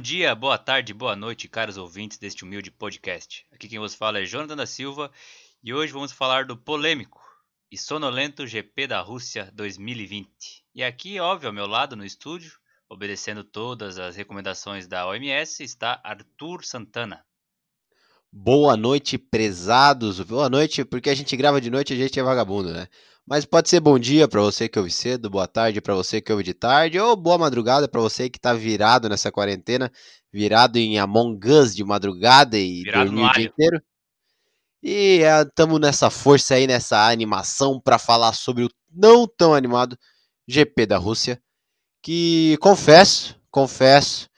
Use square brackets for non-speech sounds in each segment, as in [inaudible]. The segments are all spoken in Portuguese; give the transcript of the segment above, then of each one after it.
dia, boa tarde, boa noite, caros ouvintes deste humilde podcast. Aqui quem vos fala é Jonathan da Silva e hoje vamos falar do polêmico e sonolento GP da Rússia 2020. E aqui, óbvio, ao meu lado no estúdio, obedecendo todas as recomendações da OMS, está Arthur Santana. Boa noite, prezados. Boa noite, porque a gente grava de noite e a gente é vagabundo, né? Mas pode ser bom dia para você que ouve cedo, boa tarde para você que ouve de tarde, ou boa madrugada para você que tá virado nessa quarentena, virado em Among Us de madrugada e Virado dormir no o dia inteiro. E estamos nessa força aí, nessa animação para falar sobre o não tão animado GP da Rússia, que confesso, confesso,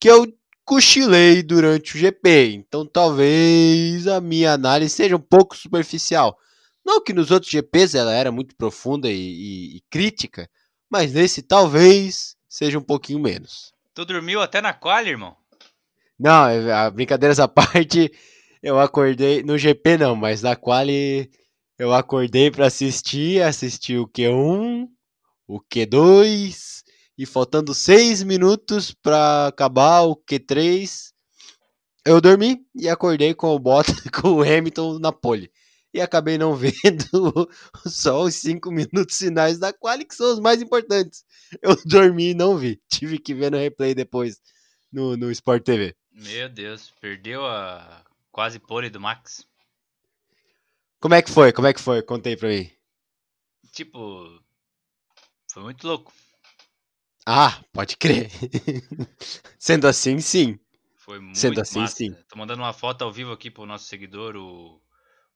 que eu cochilei durante o GP, então talvez a minha análise seja um pouco superficial. Não que nos outros GPs ela era muito profunda e, e- e crítica, mas nesse talvez seja um pouquinho menos. Tu dormiu até na quali, irmão? Não, é- brincadeiras à [laughs] parte, eu acordei no GP não, mas na quali eu acordei para assistir, assisti o Q1, o Q2 e faltando seis minutos para acabar o Q3, eu dormi e acordei com o Bottas [laughs] com o Hamilton na pole. E acabei não [laughs] vendo só os cinco minutos finais da quali, que são os mais importantes. Eu [laughs] dormi e não vi. Tive que ver no replay depois no, no Sport TV. Meu Deus, perdeu a quase pole do Max. Como é que foi? Como é que foi? Contei pra mim. Tipo, foi muito louco. Ah, pode crer. [laughs] Sendo assim, sim. Foi muito Sendo assim, massa. sim. Tô mandando uma foto ao vivo aqui pro nosso seguidor, o,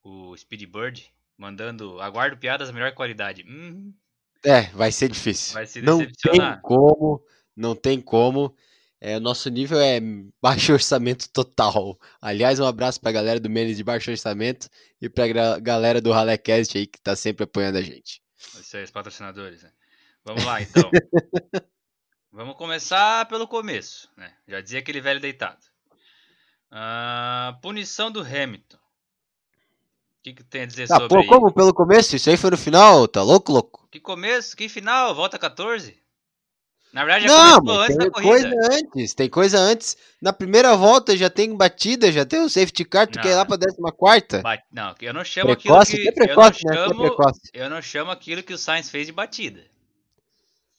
o Speedbird, mandando aguardo piadas da melhor qualidade. Hum, É, vai ser difícil. Vai se não tem como, não tem como. É, o nosso nível é baixo orçamento total. Aliás, um abraço pra galera do Menes de baixo orçamento e pra galera do Ralecast aí que tá sempre apoiando a gente. Isso aí, os patrocinadores, né? Vamos lá, então. [laughs] Vamos começar pelo começo, né? Já dizia aquele velho deitado. Ah, punição do Hamilton. O que, que tem a dizer Ah, sobre pô, como pelo começo? Isso aí foi no final? Tá louco, louco? Que começo? Que final? Volta 14? Na verdade, já Não, começou antes da tem corrida. coisa antes, tem coisa antes. Na primeira volta já tem batida, já tem o safety car, tu Não. quer ir lá pra 14 Ba- Não, eu não chamo Precoce, aquilo que é que. eu, não precoce, né? É precoce. eu não chamo aquilo que o Sainz fez de batida.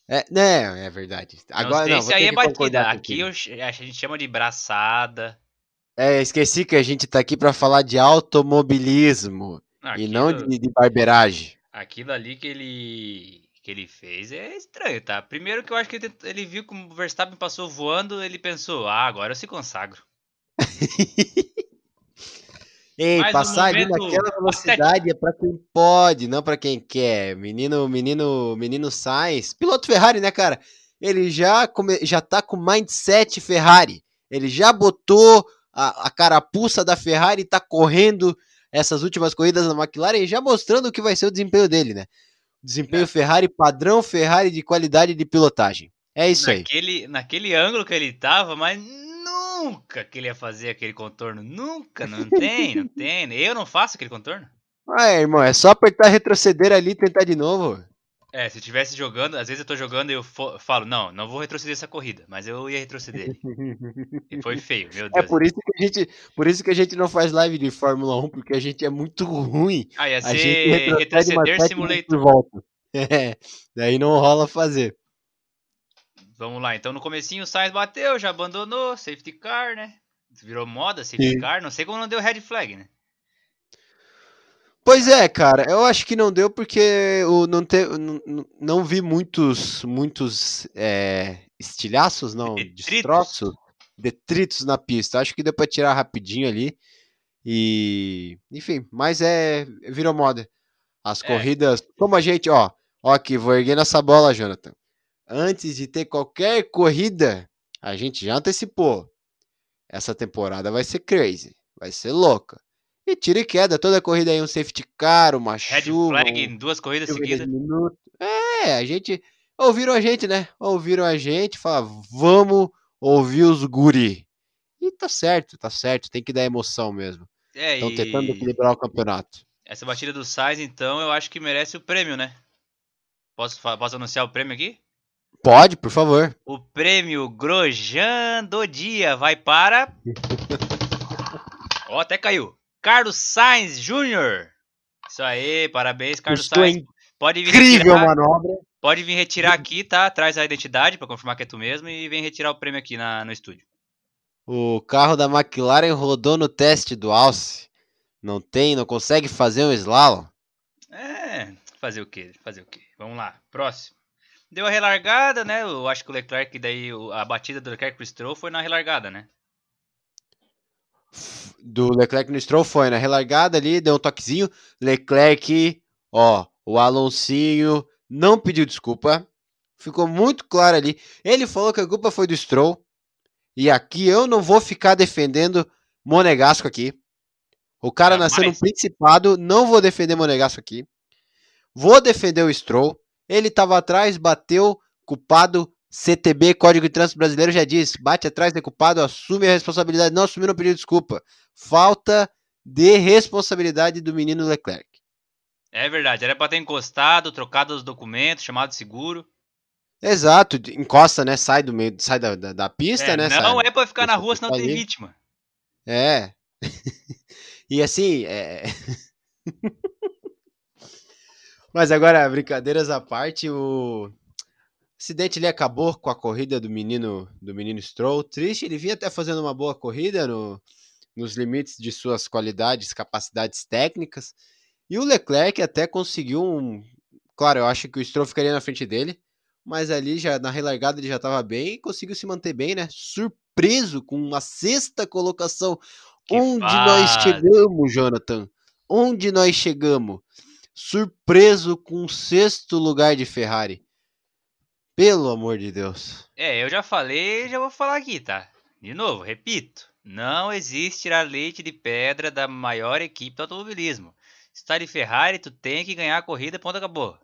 É, não, é verdade. Agora não não, vou aí é batida. Aqui eu a gente chama de braçada. É, esqueci que a gente tá aqui pra falar de automobilismo e Aquilo, não de, de barbeiragem. aquilo ali que ele que ele fez é estranho, tá? Primeiro que eu acho que ele, ele viu como o Verstappen passou voando, ele pensou, ah, agora eu se consagro. [laughs] Ei, Mais um passar ali naquela velocidade é pra quem pode, não pra quem quer. Menino, menino, menino Sainz, piloto Ferrari, né, cara? Ele já come, já tá com mindset Ferrari. Ele já botou a, a carapuça da Ferrari e tá correndo essas últimas corridas na McLaren, e já mostrando o que vai ser o desempenho dele, né? Desempenho É. Ferrari padrão Ferrari de qualidade de pilotagem. É isso aí. naquele, naquele ângulo que ele tava, mas nunca que ele ia fazer aquele contorno. Nunca, não tem, não [laughs] tem. Eu não faço aquele contorno. Ah, irmão, é só apertar retroceder ali e tentar de novo. É, se eu estivesse jogando, às vezes eu tô jogando e eu falo, não, não vou retroceder essa corrida, mas eu ia retroceder. E foi [laughs] feio, meu É Deus. por isso que a gente, por isso que a gente não faz live de Fórmula 1, porque a gente é muito ruim. Ah, ia A ser retroceder simulator. volta. [laughs] É, daí não rola fazer. Vamos lá, então no comecinho o Sainz bateu, já abandonou, safety car, né? Virou moda, safety Sim. car, não sei como não deu red flag, né? Pois é, cara, eu acho que não deu porque o, não, te, não, não- vi muitos, muitos é, estilhaços, não, Detritos. destroços, detritos na pista. Acho que deu pra tirar rapidinho ali. E, enfim, mas é, virou moda. As É. corridas, como a gente, ó, ó aqui, vou erguendo essa bola, Jonathan. Antes de ter qualquer corrida, a gente já antecipou. Essa temporada vai ser crazy, vai ser louca. E tira e queda, toda corrida aí um safety car, uma Red chuva, flag um em duas corridas seguidas. É, a gente ouviram a gente, né? Ouviram a gente, fala, vamos ouvir os guri. E tá certo, tá certo, tem que dar emoção mesmo. É, Estão tentando e equilibrar o campeonato. essa batida do Sainz, então, eu acho que merece o prêmio, né? Posso, posso anunciar o prêmio aqui? Pode, por favor. O prêmio Grojan do dia vai para. [laughs] Ó, até caiu. Carlos Sainz Júnior. Isso aí, parabéns, Carlos Estou Sainz. Pode vir Incrível retirar, manobra. pode vir retirar aqui, tá? Traz a identidade pra confirmar que é tu mesmo e vem retirar o prêmio aqui na, no estúdio. O carro da McLaren rodou no teste do Alce. Não tem, não consegue fazer um slalom. É, fazer o quê? Fazer o quê? Vamos lá, próximo. Deu a relargada, né? Eu acho que o Leclerc, daí o- a batida do Leclerc pro Stroll foi na relargada, né? Do Leclerc no Stroll foi na relargada ali, deu um toquezinho. Leclerc, ó, o Alonsinho não pediu desculpa. Ficou muito claro ali. Ele falou que a culpa foi do Stroll. E aqui eu não vou ficar defendendo Monegasco aqui. O cara Jamais. nasceu no Principado, não vou defender Monegasco aqui. Vou defender o Stroll. Ele tava atrás, bateu, culpado. CTB, Código de Trânsito Brasileiro, já diz: bate atrás, culpado, assume a responsabilidade. Não assumiu, não pediu desculpa. Falta de responsabilidade do menino Leclerc. É verdade, era pra ter encostado, trocado os documentos, chamado seguro. Exato, encosta, né? Sai do meio, sai da, da, da pista, É, né? não sai- é pra ficar na rua, senão tem vítima. É. [laughs] e assim, é... [laughs] Mas agora, brincadeiras à parte, o acidente ali acabou com a corrida do menino do menino Stroll. Triste, ele vinha até fazendo uma boa corrida no, nos limites de suas qualidades, capacidades técnicas. E o Leclerc até conseguiu um. Claro, eu acho que o Stroll ficaria na frente dele, mas ali já na relargada ele já estava bem e conseguiu se manter bem, né? Surpreso com uma sexta colocação. Que Onde nós chegamos, Jonathan? Onde nós chegamos? Surpreso com o sexto lugar de Ferrari. Pelo amor de Deus. É, eu já falei já vou falar aqui, tá? De novo, repito. Não existe tirar leite de pedra da maior equipe do automobilismo. Se tá de Ferrari, tu tem que ganhar a corrida, ponto, acabou.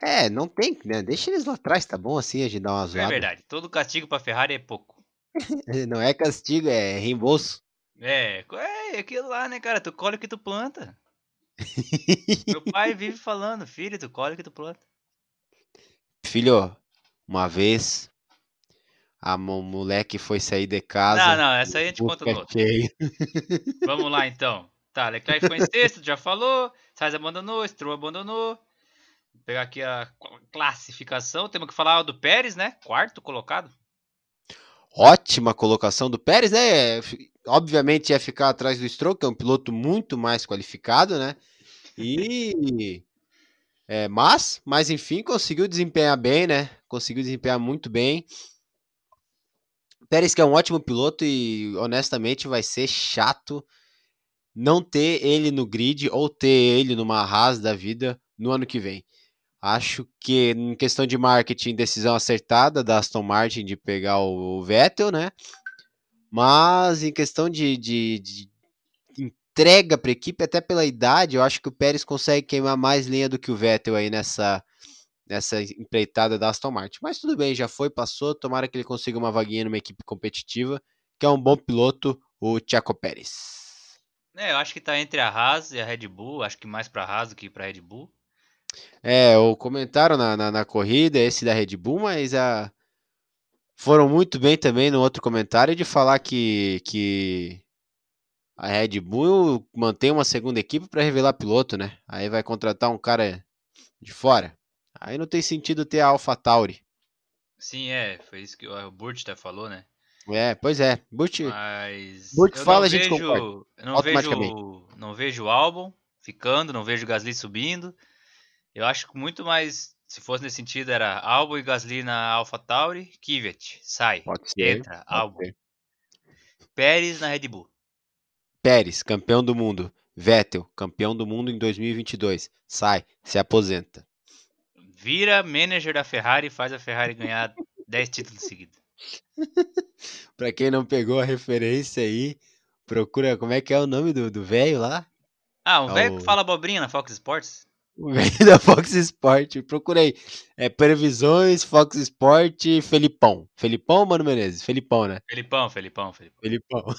É, não tem, né? Deixa eles lá atrás, tá bom assim a gente dar uma É zoada. verdade, todo castigo pra Ferrari é pouco. [laughs] Não é castigo, é reembolso. É, é aquilo lá, né, cara? Tu colhe o que tu planta. [laughs] Meu pai vive falando, filho, tu colhe o que tu planta. Filho, uma vez a mo- moleque foi sair de casa. Não, não, essa aí a gente conta no outro. [laughs] Vamos lá então. Tá, Leclerc ficou em sexto, já falou. Sainz abandonou, Stroll abandonou. Vou pegar aqui a cl- classificação. Temos que falar do Pérez, né? Quarto colocado. Ótima colocação do Pérez, né? Obviamente ia ficar atrás do Stroll, que é um piloto muito mais qualificado, né? E é, mas, mas enfim, conseguiu desempenhar bem, né? Conseguiu desempenhar muito bem. Pérez que é um ótimo piloto e honestamente vai ser chato não ter ele no grid ou ter ele numa Haas da vida no ano que vem. Acho que em questão de marketing, decisão acertada da Aston Martin de pegar o Vettel, né? Mas em questão de, de, de entrega para a equipe, até pela idade, eu acho que o Pérez consegue queimar mais linha do que o Vettel aí nessa, nessa empreitada da Aston Martin. Mas tudo bem, já foi, passou. Tomara que ele consiga uma vaguinha numa equipe competitiva, que é um bom piloto, o Checo Pérez. É, eu acho que tá entre a Haas e a Red Bull. Acho que mais pra Haas do que pra Red Bull. É, o comentário na, na, na corrida, esse da Red Bull, mas a, foram muito bem também no outro comentário de falar que, que a Red Bull mantém uma segunda equipe para revelar piloto, né? Aí vai contratar um cara de fora. Aí não tem sentido ter a AlphaTauri. Sim, é. Foi isso que o Burt até falou, né? É, pois é. Butch, Mas. Burt fala, não a gente vejo, concorda, não vejo, não vejo o álbum ficando, não vejo o Gasly subindo. Eu acho que muito mais, se fosse nesse sentido, era Albon e Gasly na AlphaTauri, Kvyat, sai, pode ser. entra, Albon, ser. Pérez na Red Bull. Pérez, campeão do mundo. Vettel, campeão do mundo em 2022. Sai, se aposenta. Vira manager da Ferrari e faz a Ferrari ganhar [laughs] 10 títulos seguidos. [laughs] Pra quem não pegou a referência aí, procura como é que é o nome do velho lá? Ah, um É velho o- que fala abobrinha na Fox Sports? [laughs] O velho da Fox Sport. Procurei. É previsões, Fox Sport, Felipão. Felipão ou Mano Menezes? Felipão, né? Felipão, Felipão, Felipão. Felipão.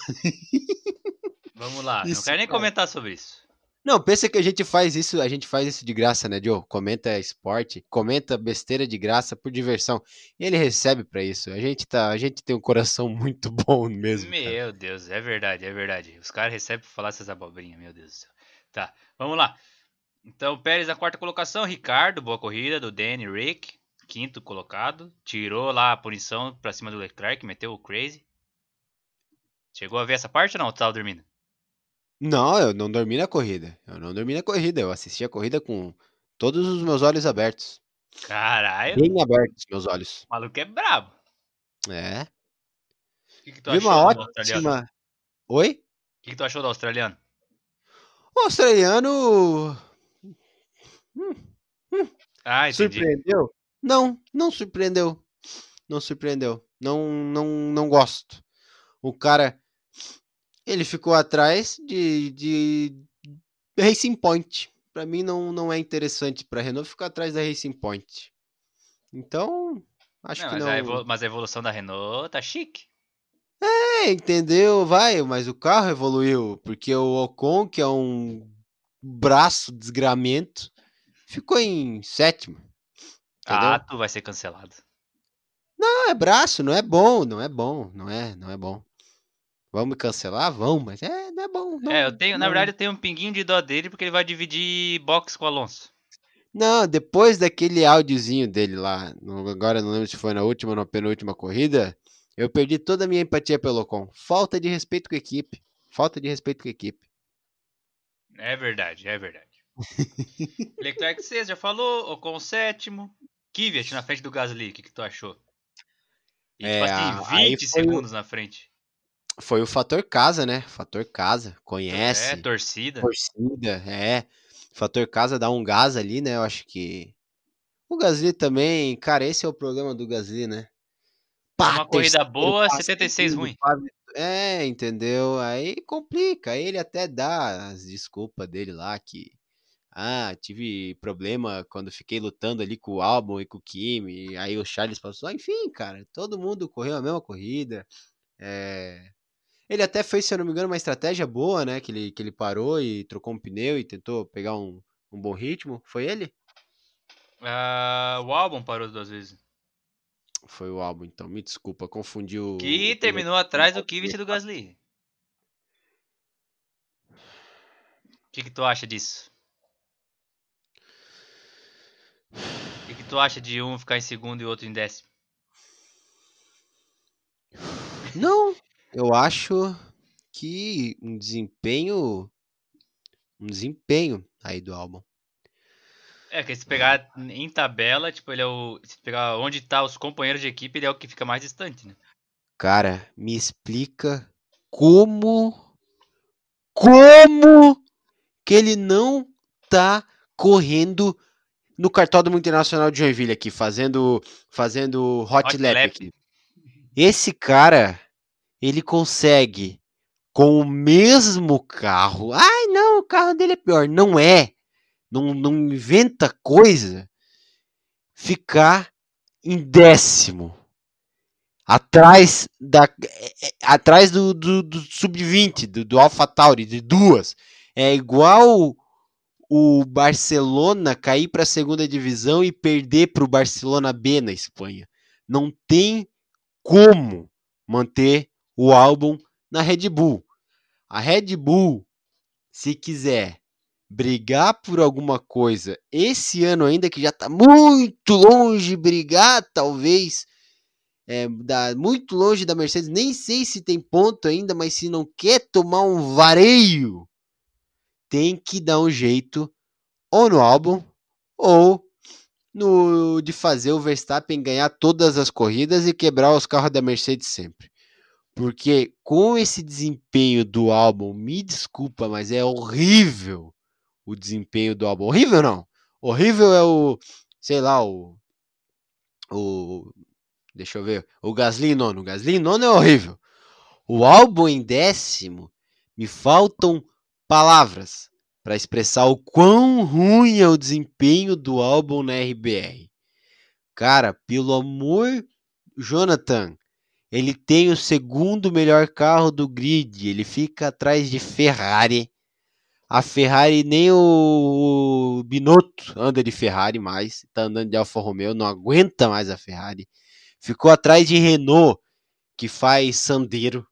Vamos lá, não Isso, quero nem cara. comentar sobre isso. Não, pensa que a gente faz isso, a gente faz isso de graça, né, Joe? Comenta esporte, comenta besteira de graça por diversão. E ele recebe pra isso. A gente tá, a gente tem um coração [laughs] muito bom mesmo. cara. Meu Deus, é verdade, é verdade. Os caras recebem pra falar essas abobrinhas, meu Deus do céu. Tá, vamos lá. Então, Pérez na quarta colocação, Ricardo, boa corrida do Danny Rick, quinto colocado. Tirou lá a punição pra cima do Leclerc, meteu o crazy. Chegou a ver essa parte ou não? Tu tava dormindo? Não, eu não dormi na corrida. Eu não dormi na corrida. Eu assisti a corrida com todos os meus olhos abertos. Caralho, Bem abertos, meus olhos. o maluco é brabo. É. O que, que tu Vi achou uma do ótima. Oi? O que, que tu achou do australiano? O australiano Ah, entendi. surpreendeu? Não, não surpreendeu. Não surpreendeu. Não, não, não gosto. O cara, ele ficou atrás de, de Racing Point. Pra mim não, não é interessante pra Renault ficar atrás da Racing Point. Então, acho Não, que mas, não. A mas a evolução da Renault tá chique. É, entendeu? Vai, mas o carro evoluiu, porque o Ocon, que é um braço desgramento, ficou em sétimo. Entendeu? Ah, tu vai ser cancelado. Não, é braço, não é bom, não é bom, não é, não é bom. Vamos me cancelar? Vão, mas é, não é bom. Não, é, eu tenho, na não. verdade, eu tenho um pinguinho de dó dele porque ele vai dividir box com o Alonso. Não, depois daquele áudiozinho dele lá, agora não lembro se foi na última ou na penúltima corrida, eu perdi toda a minha empatia pelo Ocon. Falta de respeito com a equipe. Falta de respeito com a equipe. É verdade, é verdade. [laughs] Leclerc 6, já falou. Ocon sétimo. Kvyat na frente do Gasly, o que, que tu achou? E, É, tipo assim, aí 20 foi o- segundos na frente. Foi o fator casa, né? Fator casa. Conhece. É, torcida. torcida, é. Fator casa dá um gás ali, né? Eu acho que. O Gasly também, cara, esse é o problema do Gasly, né? Pá, Uma corrida boa, pá, 76 segundo, ruim. É, entendeu? Aí complica. Aí ele até dá as desculpas dele lá que. Ah, tive problema quando fiquei lutando ali com o Albon e com o Kimi. Aí o Charles passou. Enfim, cara, todo mundo correu a mesma corrida. É, Ele até fez, se eu não me engano, uma estratégia boa, né? Que ele, que ele parou e trocou um pneu e tentou pegar um, um bom ritmo. Foi ele? Ah, o álbum parou duas vezes. Foi o álbum, então. Me desculpa, confundi o. Que o- terminou atrás do Kvyat e do Gasly. O que, que tu acha disso? O que, que tu acha de um ficar em segundo e outro em décimo? Não, eu acho que um desempenho. Um desempenho aí do álbum. É, que se pegar em tabela, tipo, ele é o. Se pegar onde tá os companheiros de equipe, ele é o que fica mais distante, né? Cara, me explica como. Como que ele não tá correndo no cartódromo internacional de Joinville aqui, fazendo fazendo hot, Hot lap, lap. aqui. Esse cara, ele consegue com o mesmo carro. Ai, não, o carro dele é pior. Não é. Não, não inventa coisa. Ficar em décimo. Atrás da é, é, atrás do, do, do sub-20, do, do AlphaTauri, de duas. É igual o Barcelona cair para a segunda divisão e perder para o Barcelona B na Espanha. Não tem como manter o álbum na Red Bull. A Red Bull, se quiser brigar por alguma coisa esse ano ainda, que já está muito longe brigar, talvez, é, da, muito longe da Mercedes, nem sei se tem ponto ainda, mas se não quer tomar um vareio, tem que dar um jeito ou no álbum ou no de fazer o Verstappen ganhar todas as corridas e quebrar os carros da Mercedes sempre. Porque com esse desempenho do álbum, me desculpa, mas é horrível o desempenho do álbum. Horrível não. Horrível é o, sei lá, o o deixa eu ver, o Gasly nono. O Gasly nono é horrível. O álbum em décimo, me faltam palavras para expressar o quão ruim é o desempenho do álbum na RBR. Cara, pelo amor, Jonathan, ele tem o segundo melhor carro do grid, ele fica atrás de Ferrari, A Ferrari, nem o Binotto anda de Ferrari mais, tá andando de Alfa Romeo, não aguenta mais a Ferrari. Ficou atrás de Renault, que faz Sandero.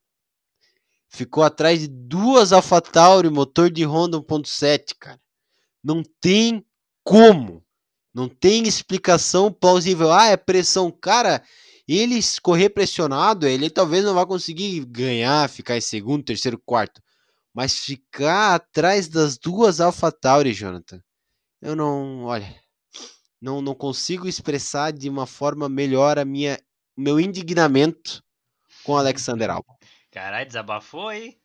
Ficou atrás de duas AlphaTauri, motor de Honda 1.7, cara. Não tem como. Não tem explicação plausível. Ah, é pressão. Cara, ele correr pressionado, ele talvez não vá conseguir ganhar, ficar em segundo, terceiro, quarto. Mas ficar atrás das duas AlphaTauri, Jonathan, eu não, olha, não, não consigo expressar de uma forma melhor a minha meu indignamento com o Alexander Albon. Caralho, desabafou aí.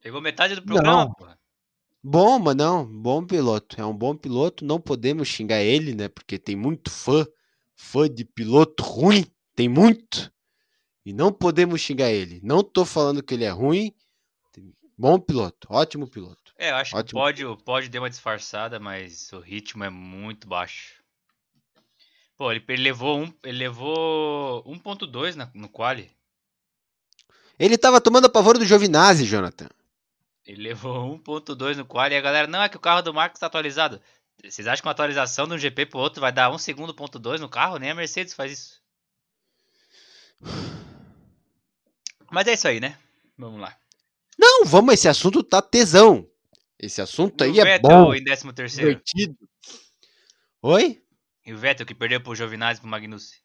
Pegou metade do programa, não. porra. Bom, mas não, bom piloto. É um bom piloto, não podemos xingar ele, né? Porque tem muito fã, fã de piloto ruim, tem muito. E não podemos xingar ele. Não tô falando que ele é ruim. Bom piloto, ótimo piloto. É, eu acho ótimo. que pode, pode dar uma disfarçada, mas o ritmo é muito baixo. Pô, ele, ele levou um, ele levou 1.2 no quali. Ele tava tomando a pavor do Giovinazzi, Jonathan. Ele levou 1.2 no quali e a galera, não, é que o carro do Marcos tá atualizado. Vocês acham que uma atualização de um GP pro outro vai dar 1 segundo ponto 2 no carro? Nem a Mercedes faz isso. Mas é isso aí, né? Vamos lá. Não, vamos, esse assunto tá tesão. Esse assunto aí o é bom. em 13 terceiro. Divertido. Oi? E o Vettel que perdeu pro Giovinazzi e pro Magnussen.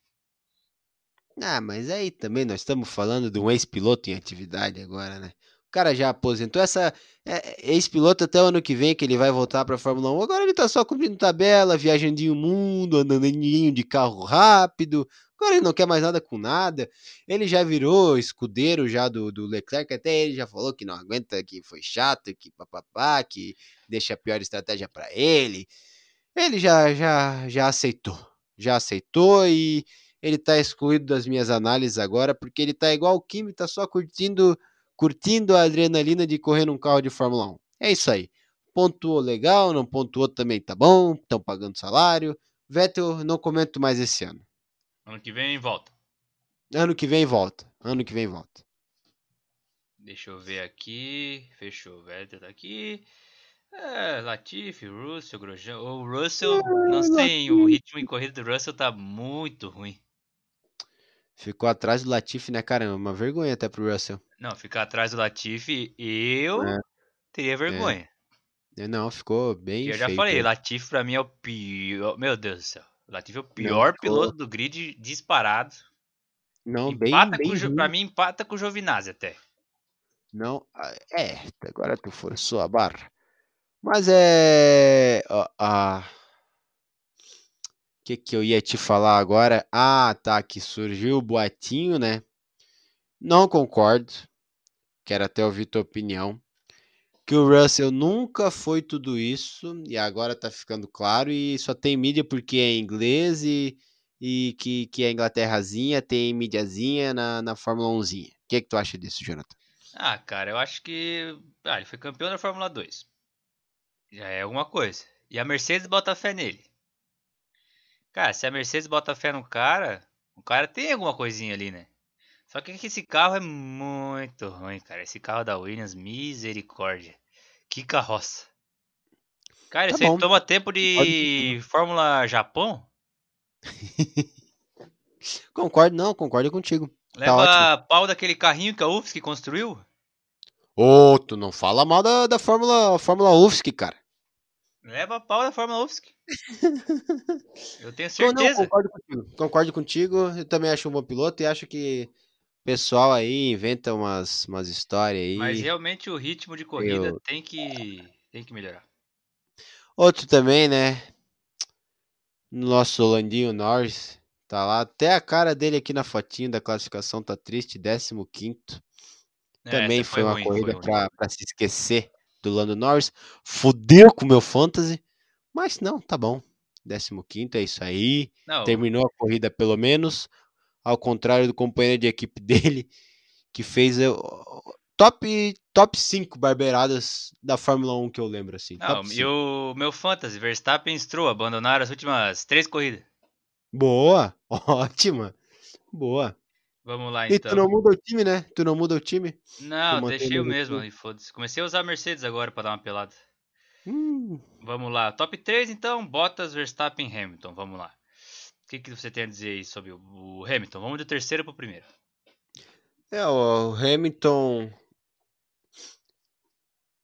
Ah, mas aí também nós estamos falando de um ex-piloto em atividade agora, né? Cara já aposentou essa é, ex-piloto até o ano que vem que ele vai voltar para a Fórmula 1. Agora ele tá só cumprindo tabela, viajando o mundo, andando de carro rápido. Agora ele não quer mais nada com nada. Ele já virou escudeiro já do, do Leclerc, até ele já falou que não aguenta, que foi chato, que papapá, que deixa a pior estratégia para ele. Ele já já já aceitou. Já aceitou e ele tá excluído das minhas análises agora, porque ele tá igual o Kimi, tá só curtindo, curtindo a adrenalina de correr num carro de Fórmula 1. É isso aí. Pontuou legal, não pontuou também tá bom, estão pagando salário. Vettel, não comento mais esse ano. Ano que vem volta. Ano que vem volta. Ano que vem volta. Deixa eu ver aqui. Fechou. Vettel tá aqui. É, Latifi, Russell, Grosjean. O Russell, é, não sei, o ritmo em corrida do Russell tá muito ruim. Ficou atrás do Latifi, né, caramba? Uma vergonha até pro Russell. Não, ficar atrás do Latifi, eu é. teria vergonha. É. Não, ficou bem. Eu já feito. falei, Latifi pra mim é o pior. Meu Deus do céu. Latifi é o pior não, piloto do grid disparado. Não, empata bem, bem Pra mim, empata com o Giovinazzi até. Não, é, agora tu forçou a barra. Mas é. A, que, que eu ia te falar agora? Ah, tá, que surgiu o boatinho, né? Não concordo. Quero até ouvir tua opinião. Que o Russell nunca foi tudo isso e agora tá ficando claro e só tem mídia porque é inglês e, e que, que a Inglaterrazinha tem mídiazinha na, na Fórmula 1zinha. O que, que tu acha disso, Jonathan? Ah, cara, eu acho que. Ah, ele foi campeão da Fórmula 2. Já é alguma coisa. E a Mercedes bota fé nele. Cara, se a Mercedes bota fé no cara, o cara tem alguma coisinha ali, né? Só que esse carro é muito ruim, cara. Esse carro da Williams, misericórdia. Que carroça. Cara, tá isso aí toma tempo de Pode... Fórmula Japão? [laughs] concordo, não, concordo contigo. Tá Leva tá pau daquele carrinho que a UFSC construiu? Ô, oh, tu não fala mal da, da Fórmula, Fórmula UFSC, cara. Leva a pau da Fórmula UFSC. eu tenho certeza. Não, concordo contigo. Concordo contigo. Eu também acho um bom piloto e acho que o pessoal aí inventa umas, umas histórias aí. Mas realmente o ritmo de corrida eu... tem, que, tem que melhorar. Outro também, né? Nosso Landinho Norris. Tá lá. Até a cara dele aqui na fotinho da classificação tá triste. 15. É, também foi, foi, uma ruim, corrida para se esquecer do Lando Norris. Fudeu com o meu fantasy. Mas não, tá bom. 15 é isso aí. Não. Terminou a corrida pelo menos. Ao contrário do companheiro de equipe [laughs] dele, que fez top, top 5 barbeiradas da Fórmula 1 que eu lembro. assim. Não, e o meu fantasy, Verstappen e Stroll abandonaram as últimas três corridas. Boa, [laughs] ótima. Boa. Vamos lá E então. tu não muda o time, né? Tu não muda o time? Não, deixei o mesmo e foda-se. Comecei a usar a Mercedes agora pra dar uma pelada. Hum, Vamos lá. Top 3 então, Bottas, Verstappen, Hamilton. Vamos lá. O que, que você tem a dizer aí sobre o, o Hamilton? Vamos do terceiro pro primeiro. é, o Hamilton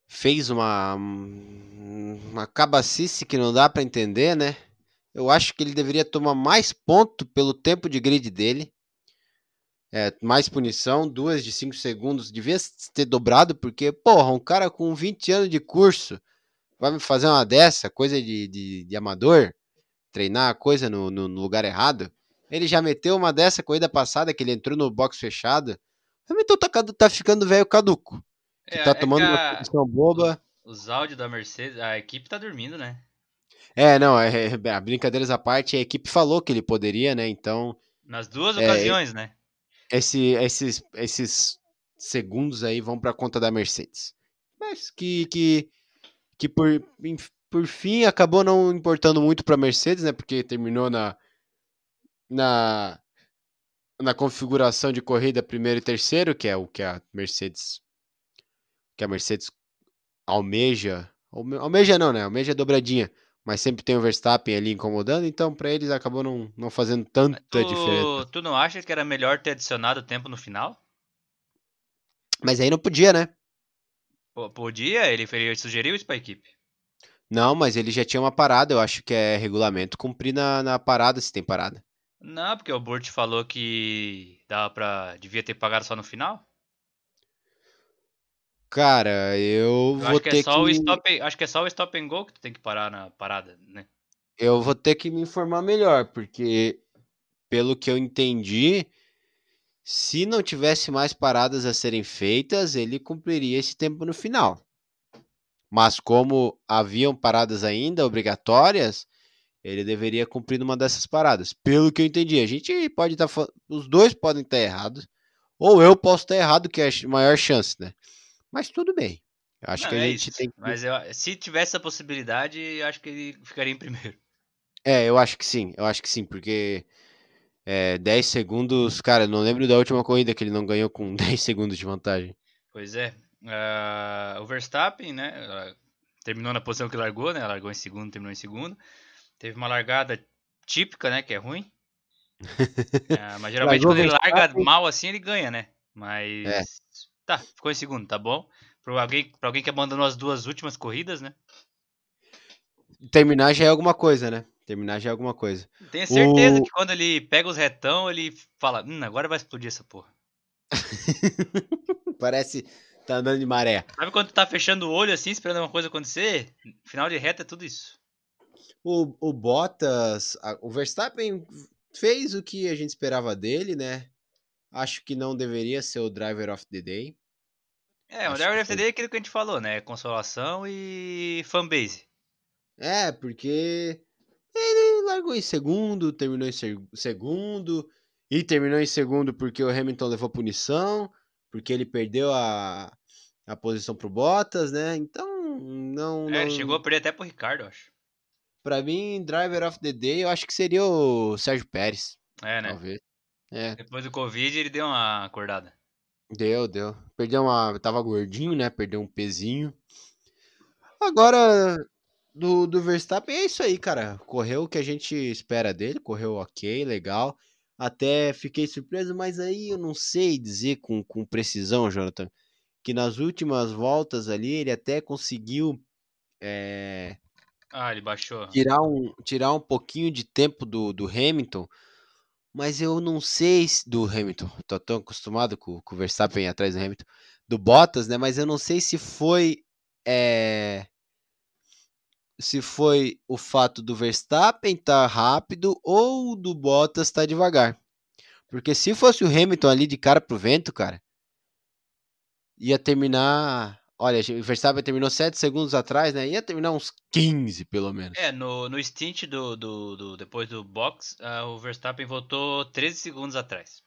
fez uma uma cabacice que não dá pra entender, né? Eu acho que ele deveria tomar mais ponto pelo tempo de grid dele. É, mais punição, duas de 5 segundos. Devia ter dobrado, porque, porra, um cara com 20 anos de curso vai me fazer uma dessa, coisa de, de, de amador, treinar a coisa no, no, no lugar errado. Ele já meteu uma dessa corrida passada, que ele entrou no box fechado. O Hamilton tá, tá ficando velho caduco. Que É, tá é tomando a- uma posição boba. Os áudios da Mercedes, a equipe tá dormindo, né? É, não, é, é, brincadeiras à parte, a equipe falou que ele poderia, né? Então, Nas duas É, ocasiões, né? Esse, esses, esses segundos aí vão para conta da Mercedes. Mas que, que, que por, por fim acabou não importando muito para Mercedes, né? Porque terminou na, na, na configuração de corrida primeiro e terceiro, que é o que a Mercedes que a Mercedes almeja, alme- almeja não, né? Almeja dobradinha, mas sempre tem o Verstappen ali incomodando, então para eles acabou não, não fazendo tanta diferença. Tu, tu não acha que era melhor ter adicionado tempo no final? Mas aí não podia, né? Pô, Podia, ele, ele sugeriu isso pra equipe. Não, mas ele já tinha uma parada, eu acho que é regulamento cumprir na, na parada se tem parada. Não, porque o Burt falou que dava pra. devia ter pagado só no final. Cara, eu Eu vou acho que, ter é só o que stop, acho que é só o stop and go que tu tem que parar na parada, né? eu vou ter que me informar melhor, porque pelo que eu entendi, se não tivesse mais paradas a serem feitas, ele cumpriria esse tempo no final. Mas como haviam paradas ainda obrigatórias, ele deveria cumprir uma dessas paradas. Pelo que eu entendi, a gente pode estar os dois podem estar errados, ou eu posso estar errado, que é a maior chance, né? Mas tudo bem. Eu acho Não, que a é gente isso. tem que Mas eu- se tivesse essa possibilidade, eu acho que ele ficaria em primeiro. É, eu acho que sim, eu acho que sim, porque é, 10 segundos, cara, eu não lembro da última corrida que ele não ganhou com [laughs] 10 segundos de vantagem. Pois é. Ah, o Verstappen, né? ah, Terminou na posição que largou, né? Largou em segundo, terminou em segundo. Teve uma largada típica, né? Que é ruim. [laughs] Ah, mas geralmente quando ele larga mal assim, ele ganha, né? Mas. É. Tá, ficou em segundo, tá bom. Pra alguém, pra alguém que abandonou as duas últimas corridas, né? Terminar já é alguma coisa, né? Terminar já é alguma coisa. Tenho certeza O- que quando ele pega os retão, ele fala: Hum, agora vai explodir essa porra. [laughs] Parece tá andando de maré. Sabe quando tu tá fechando o olho assim, esperando uma coisa acontecer? Final de reta é tudo isso. O, o Bottas, a- o Verstappen fez o que a gente esperava dele, né? Acho que não deveria ser o driver of the day. É, o Driver que FTD é aquilo que a gente falou, né? Consolação e fanbase. É, porque ele largou em segundo, terminou em seg- segundo, e terminou em segundo porque o Hamilton levou punição, porque ele perdeu a, a posição pro Bottas, né? Então, não. É, ele não- chegou a perder até pro Ricardo, eu acho. Pra mim, driver of the day, eu acho que seria o Sérgio Pérez, É, né? talvez. É, Depois do Covid ele deu uma acordada. Deu, deu. Perdeu uma. Tava gordinho, né? Perdeu um pezinho. Agora, do, do Verstappen é isso aí, cara. Correu o que a gente espera dele, correu ok, legal. Até fiquei surpreso, mas aí eu não sei dizer com, com precisão, Jonathan, que nas últimas voltas ali ele até conseguiu é, Ah, ele baixou. tirar, um, tirar um pouquinho de tempo do, do Hamilton, mas eu não sei se do Hamilton, tô tão acostumado com, com o Verstappen atrás do Hamilton, do Bottas, né? Mas eu não sei se foi é, se foi o fato do Verstappen estar rápido ou do Bottas estar devagar. Porque se fosse o Hamilton ali de cara pro vento, cara, ia terminar. Olha, o Verstappen terminou 7 segundos atrás, né? Ia terminar uns 15, pelo menos. É, no, no stint do, do, do- depois do box, ah, o Verstappen voltou 13 segundos atrás.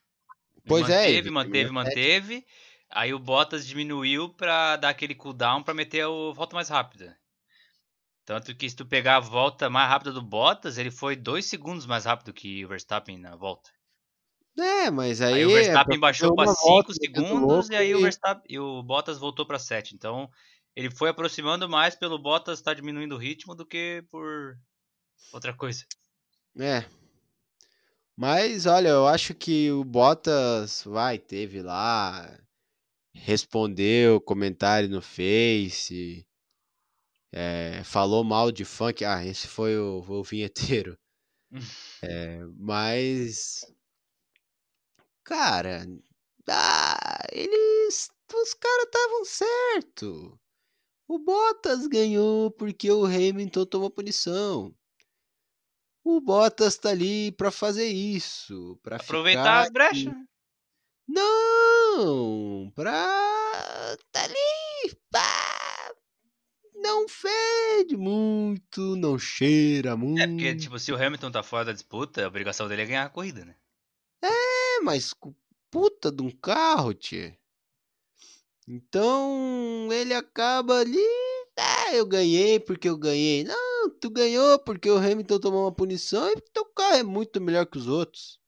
Pois é, manteve, ele manteve, terminou sete. manteve. Aí o Bottas diminuiu pra dar aquele cooldown pra meter a volta mais rápida. Tanto que se tu pegar a volta mais rápida do Bottas, ele foi 2 segundos mais rápido que o Verstappen na volta. É, mas aí. Aí o é Verstappen pra baixou para uma 5 volta metendo segundos e aí o e- Verstappen e o Bottas voltou para 7. Então ele foi aproximando mais pelo Bottas estar diminuindo o ritmo do que por outra coisa. É. Mas olha, eu acho que o Bottas vai, teve lá, respondeu comentário no Face, é, falou mal de funk. Ah, esse foi o, o vinheteiro. [laughs] É, mas, cara, ah, eles, os caras estavam certo. O Bottas ganhou porque o Hamilton tomou punição. O Bottas tá ali pra fazer isso, pra Aproveitar brechas. né? Não, pra tá ali, pá, não fede muito, não cheira muito. É porque tipo, se o Hamilton tá fora da disputa, a obrigação dele é ganhar a corrida, né? É, mas puta de um carro, tchê. Então ele acaba ali. Ah, eu ganhei porque eu ganhei. Não, tu ganhou porque o Hamilton tomou uma punição e teu carro é muito melhor que os outros.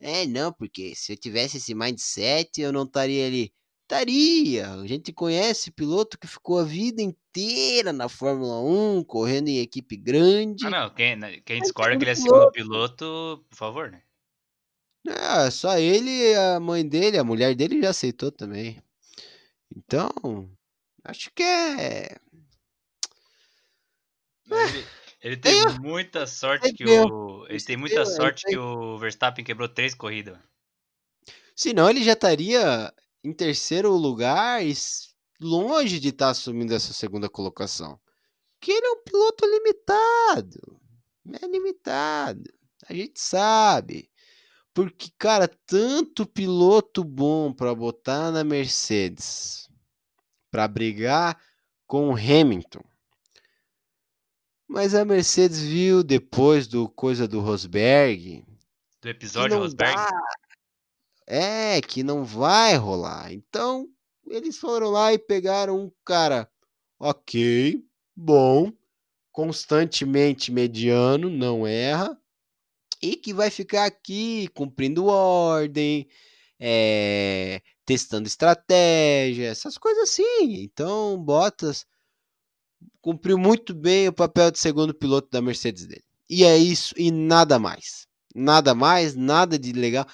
É, não, porque se eu tivesse esse mindset eu não estaria ali. Estaria. A gente conhece piloto que ficou a vida inteira na Fórmula 1, correndo em equipe grande. Ah, não, quem, né, quem discorda que ele é segundo segundo piloto, por favor, né? Ah, só ele a mãe dele, a mulher dele já aceitou também. Então, acho que é. Ele, ele tem ganhou. muita sorte que o. Ele tem muita eu sorte sei. que o Verstappen quebrou três corridas. Senão ele já estaria em terceiro lugar e longe de estar assumindo essa segunda colocação. Que ele é um piloto limitado. É limitado. A gente sabe. Porque, cara, tanto piloto bom para botar na Mercedes para brigar com o Hamilton. Mas a Mercedes viu depois do coisa do Rosberg Do episódio Rosberg. dá. É, que não vai rolar. Então, eles foram lá e pegaram um cara, ok, bom, constantemente mediano, não erra, e que vai ficar aqui cumprindo ordem, é, testando estratégia, essas coisas assim. Então, Bottas cumpriu muito bem o papel de segundo piloto da Mercedes dele. E é isso e nada mais. Nada mais, nada de legal.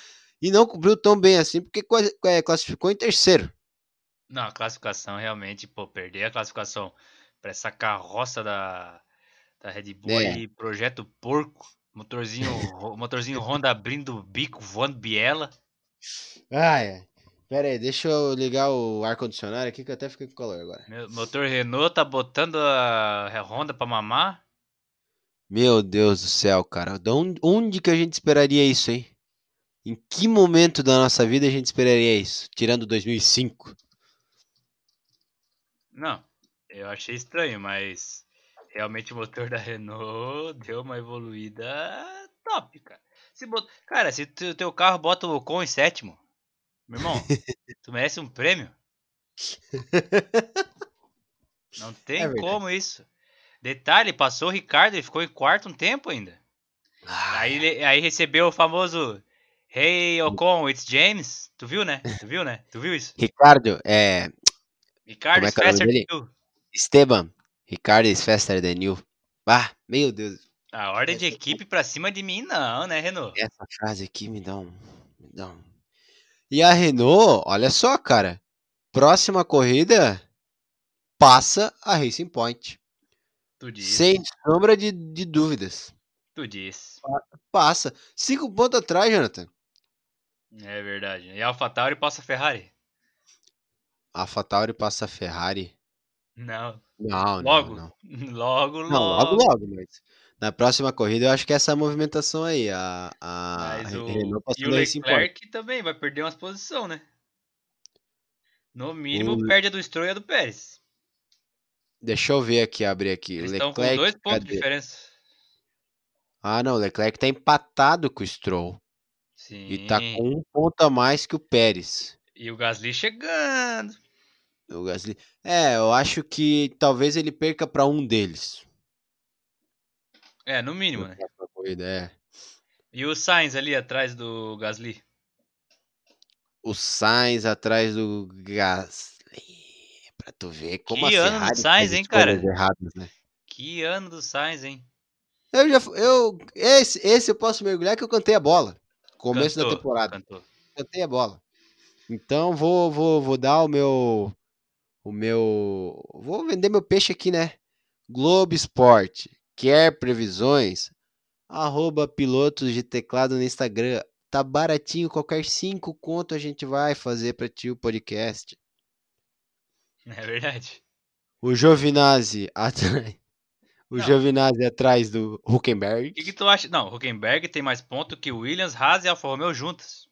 E não cumpriu tão bem assim, porque é, classificou em terceiro. Não, a classificação realmente, pô, perder a classificação pra essa carroça da, da Red Bull É. aí, projeto porco, motorzinho, motorzinho Honda abrindo o bico, voando biela. Ah, é. Pera aí, deixa eu ligar o ar-condicionado aqui que eu até fiquei com calor agora. Meu- Motor Renault tá botando a Honda pra mamar. Meu Deus do céu, cara. De onde, onde que a gente esperaria isso, hein? Em que momento da nossa vida a gente esperaria isso? Tirando 2005. Não, eu achei estranho, mas realmente o motor da Renault deu uma evoluída top, cara. Se bot... Cara, se o teu carro bota o Ocon em sétimo, meu irmão, [laughs] tu merece um prêmio. Não tem É como isso. Detalhe, passou o Ricardo e ficou em quarto um tempo ainda. Aí, ele- aí recebeu o famoso Hey Ocon, it's James. Tu viu, né? Tu viu, né? Tu viu isso? Ricardo, é. Ricardo Como é é faster. Esteban. Ricardo is faster than you. Ah, meu Deus. A ordem de equipe pra cima de mim, não, né, Renault? Essa frase aqui me dá um. Me dá um. E a Renault, olha só, cara. Próxima corrida passa a Racing Point. Tu disse. Sem sombra de, de dúvidas. Tu disse. Passa. Cinco pontos atrás, Jonathan. É verdade. E a AlphaTauri passa a Ferrari? A AlphaTauri passa a Ferrari. Não. Não, Logo. não, [laughs] não. Logo, logo. Não, logo, logo, mas. Na próxima corrida eu acho que é essa movimentação aí. A, a Mas o... Renault E o. Leclerc também vai perder umas posições, né? No mínimo, O- perde a do Stroll e a do Pérez. Deixa eu ver aqui, abrir aqui. Eles estão com Leclerc, dois pontos de cadê? diferença. Ah, não, o Leclerc tá empatado com o Stroll. Sim. E tá com um ponto a mais que o Pérez. E o Gasly chegando. O Gasly. É, eu acho que talvez ele perca pra um deles. É, no mínimo, né? corrida, é. E o Sainz ali atrás do Gasly. o Sainz atrás do Gasly. Pra tu ver como Que a ano do Ferrari Sainz, faz hein, cara? erradas, né? Que ano do Sainz, hein? Eu já, eu, esse, esse eu posso mergulhar que eu cantei a bola. Começo da Cantou, temporada. cantou. Cantei a bola. Então vou, vou, vou dar o meu, o meu, vou vender meu peixe aqui, né? Globo Esporte. Quer previsões? Arroba pilotos de teclado no Instagram. Tá baratinho, qualquer cinco conto a gente vai fazer pra ti o podcast. [laughs] É verdade. O Giovinazzi atrás. O Não. Giovinazzi atrás do Huckenberg. O que, que tu acha? Não, o Huckenberg tem mais ponto que o Williams, Haas e Alfa Romeo juntas.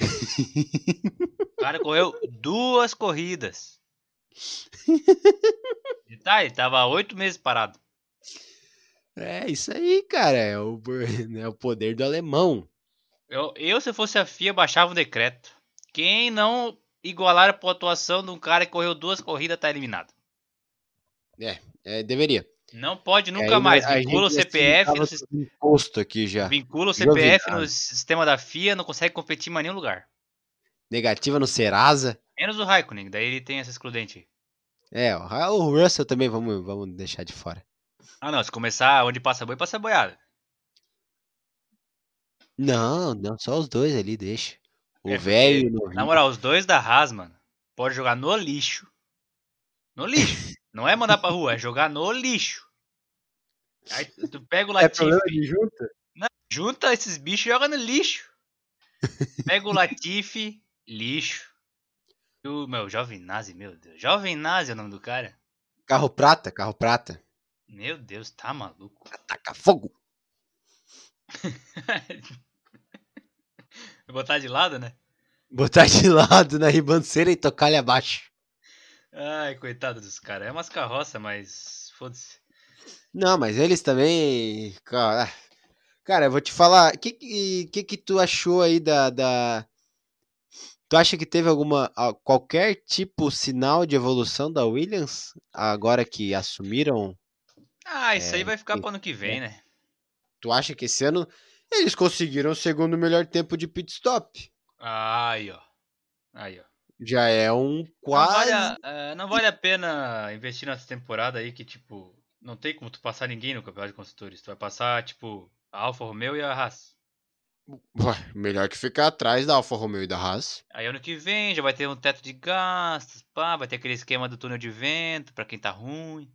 [laughs] O cara correu duas corridas. E tá, ele tava oito meses parado. É isso aí, cara. É o, [laughs] é o poder do alemão. Eu, eu, se fosse a FIA, baixava um decreto. Quem não igualar a pontuação de um cara que correu duas corridas tá eliminado. É, deveria. Não pode nunca aí, mais. a Vincula o CPF tava no, aqui já. vincula o. CPF no sistema da FIA, não consegue competir em mais nenhum lugar. Negativa no Serasa. Menos o Raikkonen, daí ele tem essa excludente aí. É, o Russell também vamos, vamos deixar de fora. Ah não, se começar onde passa boi, passa boiada. Não, não, só os dois ali, deixa. O É, velho e o Na moral, os dois da Haas, mano, pode jogar no lixo. No lixo. [laughs] Não é mandar pra rua, é jogar no lixo. Aí tu pega o É Latifi, de junta? junta esses bichos e joga no lixo. Pega o Latifi, lixo. E o meu, Jovem Nazi, meu Deus. Jovem Nazi é o nome do cara? Carro prata, carro prata. Meu Deus, tá maluco. [laughs] Taca fogo. Vou botar de lado, né? Botar de lado na ribanceira e tocar ele abaixo. Ai, coitado dos caras. É umas carroças, mas foda-se. Não, mas eles também. Cara, cara eu vou te falar. O que, que, que que tu achou aí da, da. Tu acha que teve alguma. qualquer tipo sinal de evolução da Williams? Agora que assumiram? Ah, isso aí É, vai ficar sim, pro ano que vem, né? Tu acha que esse ano eles conseguiram o segundo melhor tempo de pit stop? Aí, ó. Aí, ó. Já é um Não quase. vale, a, eh, não vale a pena investir nessa temporada aí que, tipo, não tem como tu passar ninguém no campeonato de construtores. Tu vai passar, tipo, a Alfa Romeo e a Haas. Ué, melhor que ficar atrás da Alfa Romeo e da Haas. Aí ano que vem já vai ter um teto de gastos, pá, vai ter aquele esquema do túnel de vento pra quem tá ruim.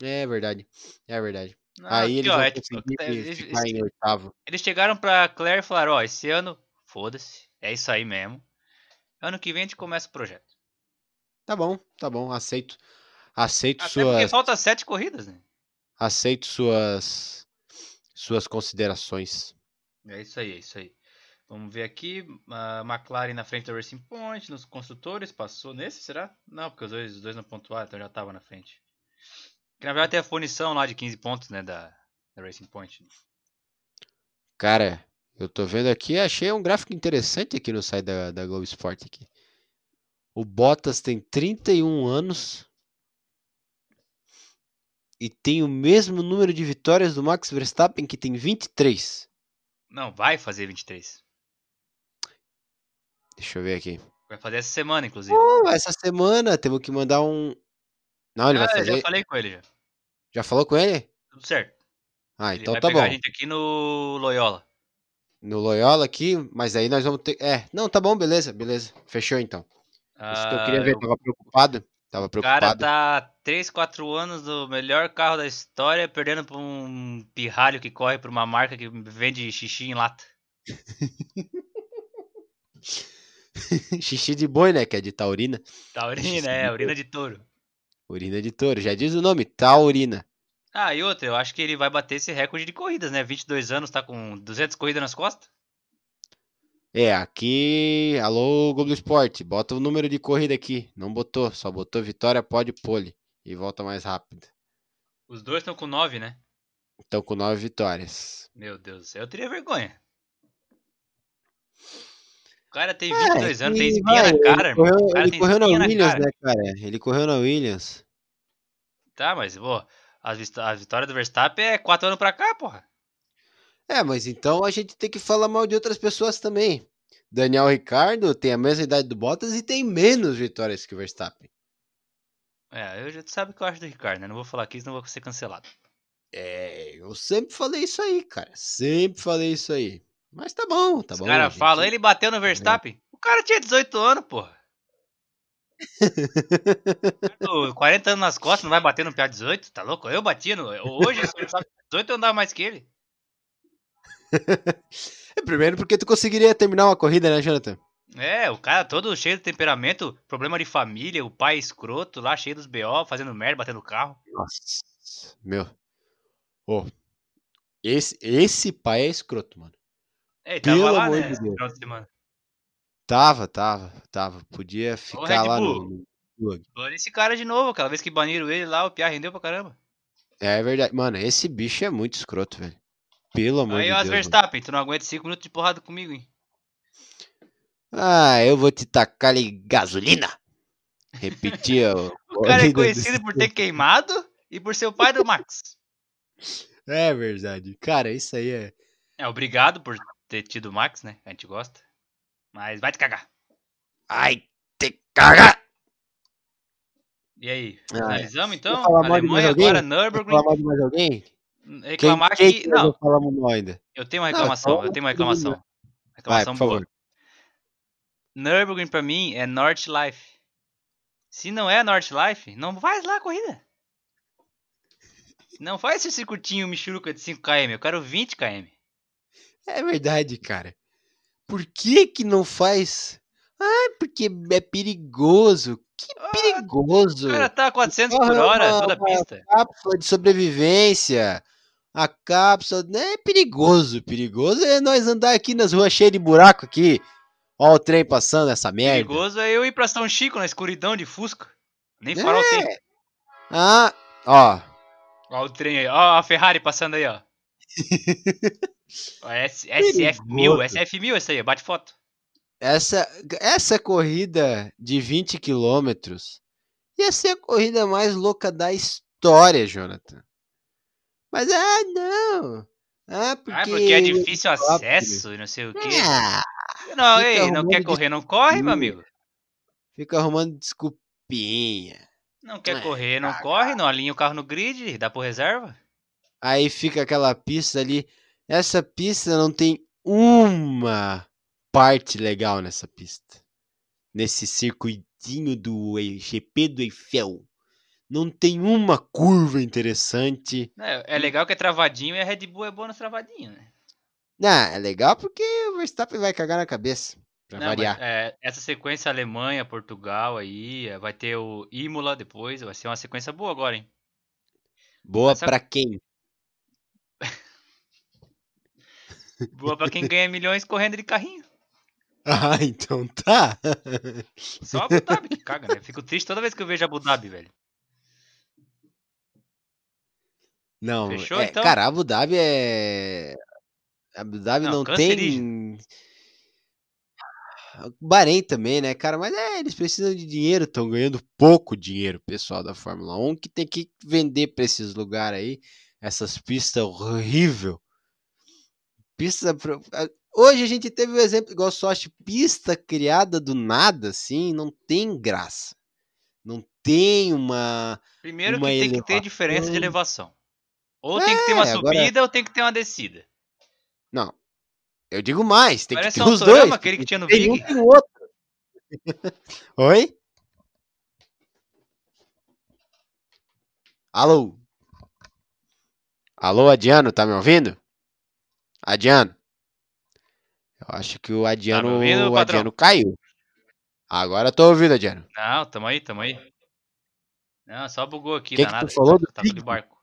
É verdade. É verdade. Não, Aí aqui, eles ó, é tipo, é, eles, oitavo. eles chegaram pra Claire e falaram, ó, esse ano, foda-se, é isso aí mesmo. Ano que vem a gente começa o projeto. Tá bom, tá bom, aceito. Aceito Até porque suas, falta sete corridas, né? aceito suas, suas considerações. É isso aí, é isso aí. Vamos ver aqui. A McLaren na frente da Racing Point. Nos construtores, passou nesse, será? Não, porque os dois, os dois não pontuaram, então já tava na frente. Que na verdade tem a punição lá de 15 pontos, né? Da, da Racing Point. Cara, eu tô vendo aqui, achei um gráfico interessante aqui no site da, da Globo Esporte aqui. O Bottas tem 31 anos e tem o mesmo número de vitórias do Max Verstappen, que tem 23. Não, vai fazer 23. Deixa eu ver aqui. Vai fazer essa semana, inclusive. Oh, essa semana temos que mandar um. Não, ele vai Ah, eu fazer. já falei com ele já. Já falou com ele? Tudo certo. Ah, ele então vai tá pegar bom. a gente aqui no Loyola. No Loyola aqui, mas aí nós vamos ter. É, não, tá bom, beleza, beleza. Fechou então. Isso que eu queria Ah, ver, o tava preocupado. Tava O cara preocupado. tá 3, 4 anos do melhor carro da história, perdendo pra um pirralho que corre pra uma marca que vende xixi em lata. [laughs] Xixi de boi, né? Que é de taurina. Taurina, é, urina de touro. Urina de touro. Já diz o nome, taurina. Ah, e outra, eu acho que ele vai bater esse recorde de corridas, né? 22 anos, tá com 200 corridas nas costas. É, aqui. Alô, Globo Esporte. Bota o número de corrida aqui. Não botou, só botou vitória, pode pole. E volta mais rápido. Os dois estão com 9, né? Então com nove vitórias. Meu Deus do céu, eu teria vergonha. O cara tem É, 22 anos, tem espinha vai, na cara, ele correu, cara ele correu na na Williams, cara. né, cara? Ele correu na Williams. Tá, mas, pô, as vitórias do Verstappen é 4 anos pra cá, porra. É, mas então a gente tem que falar mal de outras pessoas também. Daniel Ricardo tem a mesma idade do Bottas e tem menos vitórias que o Verstappen. É, eu já sabe o que eu acho do Ricardo, né? Não vou falar aqui, senão vou ser cancelado. É, eu sempre falei isso aí, cara. Sempre falei isso aí. Mas tá bom, tá Os bom. caras gente. falam, ele bateu no Verstappen. O cara tinha 18 anos, porra. Ô, 40 anos nas costas, não vai bater no PA 18? Tá louco? Eu batia no. Hoje, se ele sabe 18, eu andava mais que ele. [laughs] Primeiro porque tu conseguiria terminar uma corrida, né, Jonathan? É, o cara todo cheio de temperamento, problema de família, o pai escroto lá, cheio dos BO, fazendo merda, batendo carro. Nossa, meu. Ô, esse, esse pai é escroto, mano. É, tava Pelo lá, amor né? de Deus. Tava, tava, tava. Podia ficar lá no, no. Olha esse cara de novo, aquela vez que baniram ele lá, o Pia rendeu pra caramba. É verdade. Mano, esse bicho é muito escroto, velho. Pelo amor Aí, de Deus. mano. Verstappen, tu não aguenta 5 minutos de porrada comigo, hein? Ah, eu vou te tacar ali gasolina. Repetia o. [laughs] O cara é do- conhecido por ter queimado e por ser o pai do Max. É verdade. Cara, isso aí é. É, obrigado por ter tido o Max, né? A gente gosta. Mas vai te cagar. Ai, te caga! E aí, Ah, finalizamos então? Alemanha agora, Nürburgring. falar mal de mais alguém? Reclamar quem, que. quem nós Não, falamos mal ainda? eu tenho uma Não, reclamação. fala eu tenho uma mundo. reclamação. Vai, Reclamação por boa. favor. Nürburgring pra mim é North Life. Se não é North Life, não faz lá a corrida. Não faz esse circuitinho michuruca de 5km. Eu quero 20km. É verdade, cara. Por que que não faz? Ah, porque é perigoso. Que Ah, perigoso. O cara tá a 400 por Ah, hora, uma- toda a pista. cápsula de sobrevivência. A cápsula. né, É perigoso, perigoso é nós andar aqui nas ruas cheias de buraco aqui. Ó o trem passando, essa merda. Perigoso é eu ir pra São Chico na escuridão de Fusca. Nem farol É. tem. Ah, ó. Ó o trem aí. Ó a Ferrari passando aí, ó. [laughs] Ó, S- SF1000, Perigoso. SF1000 essa aí, bate foto. Essa, essa corrida de 20 quilômetros ia ser a corrida mais louca da história, Jonathan. Mas, ah, não. Ah, porque... Ah, porque é difícil rápido. acesso e não sei o quê. Ah, Não, ei, não quer correr, não corre, meu amigo. fica arrumando desculpinha. Não quer É, correr, não corre, não alinha o carro no grid, dá por reserva. Aí fica aquela pista ali. Essa pista não tem uma parte legal nessa pista. Nesse circuitinho do GP do Eiffel. Não tem uma curva interessante. É, é legal que é travadinho e a Red Bull é boa nas travadinhas, né? Ah, é legal porque o Verstappen vai cagar na cabeça. Pra Não, mas, variar. é, essa sequência Alemanha, Portugal aí, vai ter o Imola depois, vai ser uma sequência boa agora, hein? Boa essa- pra quem? Boa pra quem ganha milhões correndo de carrinho. [laughs] Ah, então tá. Só Abu Dhabi que caga, né? Fico triste toda vez que eu vejo Abu Dhabi, velho. Não, Fechou, é, então? cara, Abu Dhabi é. Abu Dhabi Não, não, tem. Bahrein também, né, cara? Mas é, eles precisam de dinheiro, estão ganhando pouco dinheiro, pessoal da Fórmula 1, que tem que vender pra esses lugares aí, essas pistas horrível. Pista. Hoje a gente teve o exemplo, igual só acho, pista criada do nada, assim, não tem graça. Não tem uma. Primeiro Uma que tem que ter diferença de elevação. elevação. Ou tem que ter uma É, agora- subida ou tem que ter uma descida. Não. Eu digo mais, tem Parece que ter um os dois. aquele que tinha no Tem um Big. tem o outro. [laughs] Oi? Alô? Alô, Adiano, tá me ouvindo? Adiano. Eu acho que o Adiano, ouvindo, o? Adiano caiu. Agora eu tô ouvindo, Adiano. Não, tamo aí, tamo aí. Não, só bugou aqui, Que que danado. tu falou do de Big? barco.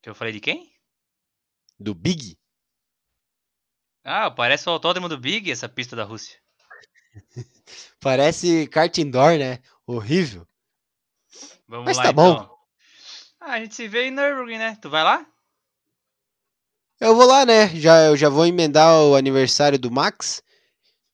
Que eu falei de quem? Do Big? Ah, parece o autódromo do Big, essa pista da Rússia. [laughs] Parece kart indoor, né? Horrível. Vamos Mas lá tá bom. então. Ah, a gente se vê em Nürburgring, né? Tu vai lá? Eu vou lá, né? Já, eu já vou emendar o aniversário do Max,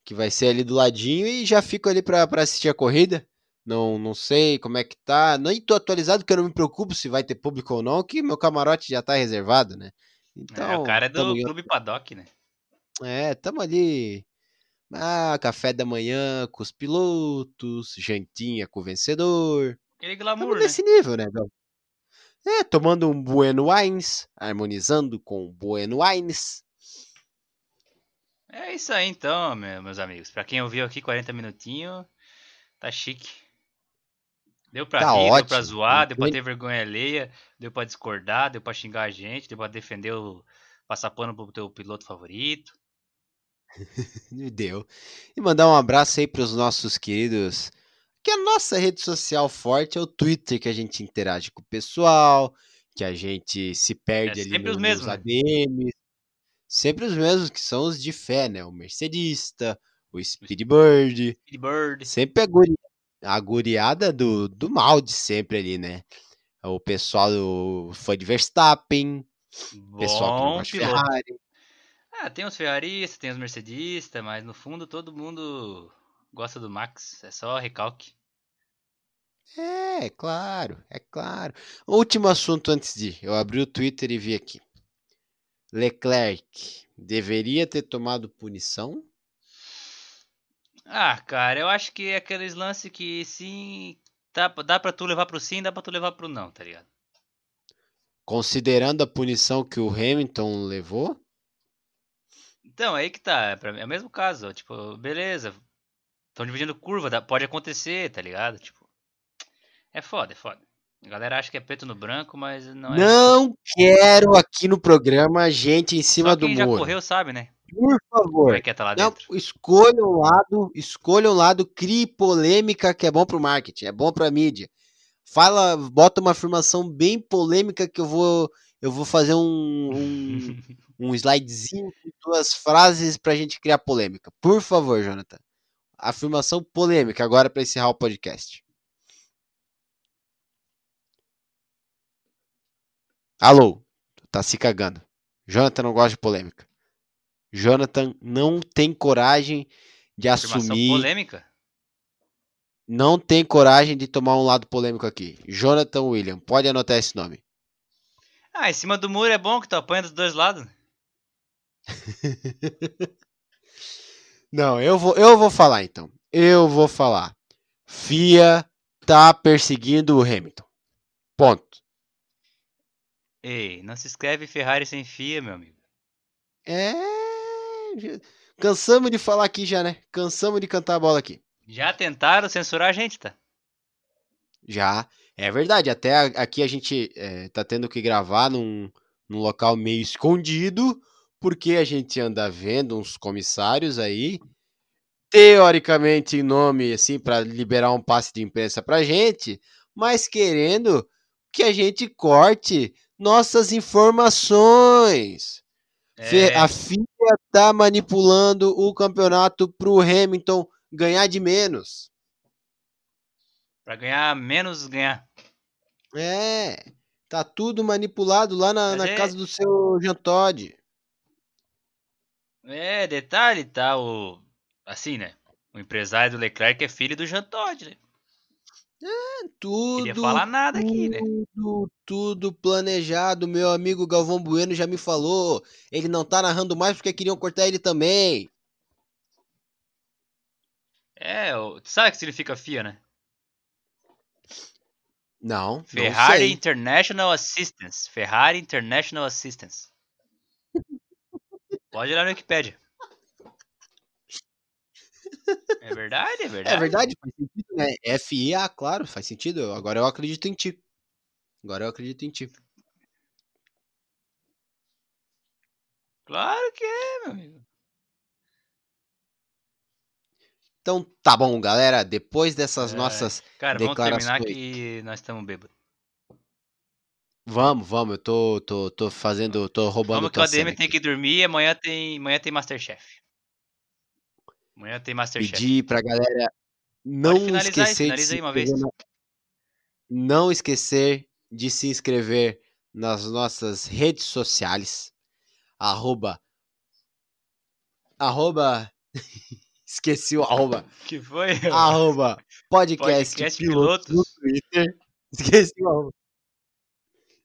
que vai ser ali do ladinho, e já fico ali pra, pra assistir a corrida. Não, não sei como é que tá. Nem tô atualizado, porque eu não me preocupo se vai ter público ou não, que meu camarote já tá reservado, né? Então, é, o cara é do tamo. Clube Paddock, né? É, tamo ali. Ah, café da manhã com os pilotos, jantinha com o vencedor. Aquele Tamo glamour, né? nesse nível, né, Gal? É, tomando um Bueno Wines, harmonizando com Bueno Wines. É isso aí então, meu- meus amigos. Pra quem ouviu aqui 40 minutinhos, tá chique. Deu pra Tá rir, deu pra ótimo. zoar, deu pra ter vergonha alheia, deu pra discordar, deu pra xingar a gente, deu pra defender o. passar pano pro teu piloto favorito. Me [laughs] deu. E mandar um abraço aí pros nossos queridos. Que a nossa rede social forte é o Twitter, que a gente interage com o pessoal, que a gente se perde É ali sempre no, os mesmos, nos né? ADMs. Sempre os mesmos, que são os de fé, né? O Mercedista, o Speedbird. Speedbird. Sempre a, guri... a guriada do, do mal de sempre ali, né? O pessoal do fã de Verstappen, o pessoal que não Bom gosta de. Ferrari. Ah, tem os ferraristas, tem os mercedistas, mas no fundo todo mundo gosta do Max. É só recalque. É, claro, é claro. Último assunto antes de. Eu abri o Twitter e vi aqui. Leclerc deveria ter tomado punição? Ah, cara, eu acho que é aqueles lances que sim. Dá, dá pra tu levar pro sim, dá pra tu levar pro não, tá ligado? Considerando a punição que o Hamilton levou? Então, aí que tá. É, pra é o mesmo caso. Tipo, beleza. Estão dividindo curva, dá- pode acontecer, tá ligado? Tipo. É foda, é foda. A galera acha que é preto no branco, mas não é. Não quero aqui no programa gente em cima Só do quem já muro. correu sabe, né? Por favor. é é tá Não, escolha um lado, escolha um lado, crie polêmica que é bom pro marketing, é bom pra mídia. Fala, bota uma afirmação bem polêmica que eu vou, eu vou fazer um, um, [laughs] um slidezinho com duas frases pra gente criar polêmica. Por favor, Jonathan. Afirmação polêmica agora pra encerrar o podcast. Alô, tá se cagando. Jonathan não gosta de polêmica. Jonathan não tem coragem de Afirmação assumir, polêmica? não tem coragem de tomar um lado polêmico aqui. Jonathan William, pode anotar esse nome. Ah, em cima do muro é bom que tu apanha dos dois lados. [laughs] Não, eu vou, eu vou falar então. Eu vou falar. FIA tá perseguindo o Hamilton. Ponto. Ei, não se escreve Ferrari sem fia, meu amigo. É. Cansamos de falar aqui já, né? Cansamos de cantar a bola aqui. Já tentaram censurar a gente, tá? Já. É verdade. Até aqui a gente é, tá tendo que gravar num, num local meio escondido, porque a gente anda vendo uns comissários aí, teoricamente em nome, assim, para liberar um passe de imprensa pra gente, mas querendo que a gente corte nossas informações. É, A FIA tá manipulando o campeonato pro Hamilton ganhar de menos. pra ganhar menos ganhar. É, tá tudo manipulado lá na, na é- casa do seu Jean Todt. É, detalhe, tá? O. Assim, né? O empresário do Leclerc é filho do Jean Todt, né? Tudo, Queria falar nada aqui, né? tudo, tudo planejado. Meu amigo Galvão Bueno já me falou. Ele não tá narrando mais porque queriam cortar ele também. É, o- tu sabe o que significa FIA, né? Não, não Ferrari sei. International Assistance. Ferrari International Assistance. Pode olhar no Wikipedia. É verdade, é verdade. É verdade, faz sentido, né? FIA, claro, faz sentido. Agora eu acredito em ti. Agora eu acredito em ti. Claro que é, meu amigo. Então tá bom, galera. Depois dessas É. nossas. Cara, vamos terminar que nós estamos bêbados. Vamos, vamos. Eu tô, tô, tô fazendo. tô roubando Vamos que o ADM tem que dormir e amanhã tem, amanhã tem Masterchef. Amanhã tem Masterchef. Pedir pra galera não esquecer de finaliza se aí uma vez. inscrever na- Não esquecer de se inscrever nas nossas redes sociais. Arroba. Arroba. [laughs] Esqueci o arroba. [laughs] Que foi? [laughs] Arroba podcast, Podcast pilotos no. Twitter. Esqueci o arroba.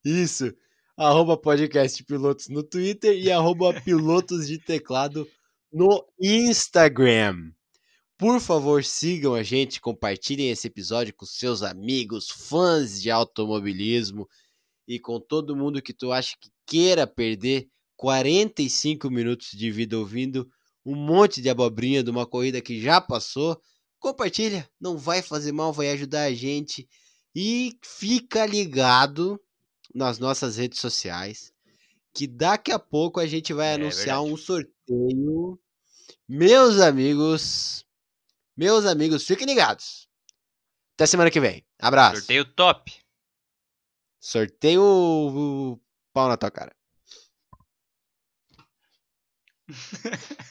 Isso. Arroba podcast pilotos no Twitter e arroba [laughs] pilotos de teclado no Instagram. Por favor, sigam a gente, compartilhem esse episódio com seus amigos, fãs de automobilismo e com todo mundo que tu acha que queira perder 45 minutos de vida ouvindo um monte de abobrinha de uma corrida que já passou. Compartilha, não vai fazer mal, vai ajudar a gente. E fica ligado nas nossas redes sociais, que daqui a pouco a gente vai É anunciar verdade. um sorteio. Meus amigos, meus amigos, fiquem ligados. Até semana que vem. Abraço. Sorteio top. Sorteio o, pau na tua cara. [laughs]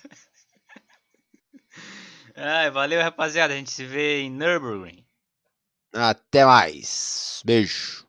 Ai, valeu, rapaziada. A gente se vê em Nürburgring. Até mais. Beijo.